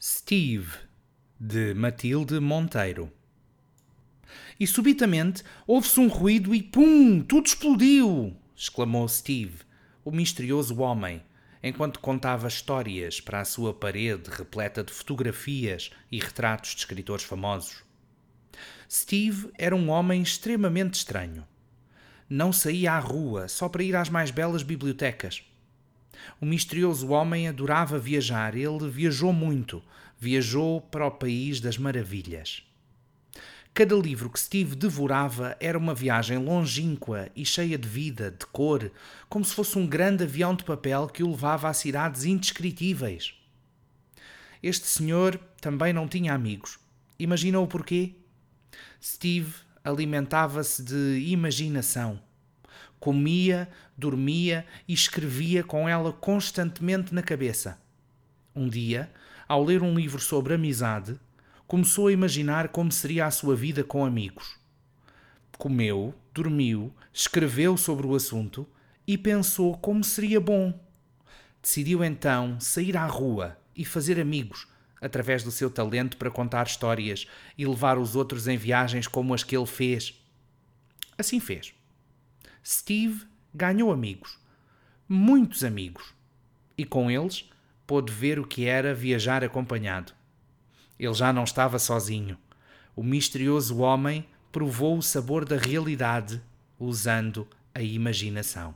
Steve, de Matilde Monteiro. E subitamente houve-se um ruído e pum! Tudo explodiu! exclamou Steve, o misterioso homem, enquanto contava histórias para a sua parede repleta de fotografias e retratos de escritores famosos. Steve era um homem extremamente estranho. Não saía à rua só para ir às mais belas bibliotecas. O misterioso homem adorava viajar. Ele viajou muito. Viajou para o país das maravilhas. Cada livro que Steve devorava era uma viagem longínqua e cheia de vida, de cor, como se fosse um grande avião de papel que o levava a cidades indescritíveis. Este senhor também não tinha amigos. Imaginou porquê? Steve alimentava-se de imaginação. Comia, dormia e escrevia com ela constantemente na cabeça. Um dia, ao ler um livro sobre amizade, começou a imaginar como seria a sua vida com amigos. Comeu, dormiu, escreveu sobre o assunto e pensou como seria bom. Decidiu então sair à rua e fazer amigos através do seu talento para contar histórias e levar os outros em viagens como as que ele fez. Assim fez. Steve ganhou amigos, muitos amigos, e com eles pôde ver o que era viajar acompanhado. Ele já não estava sozinho. O misterioso homem provou o sabor da realidade usando a imaginação.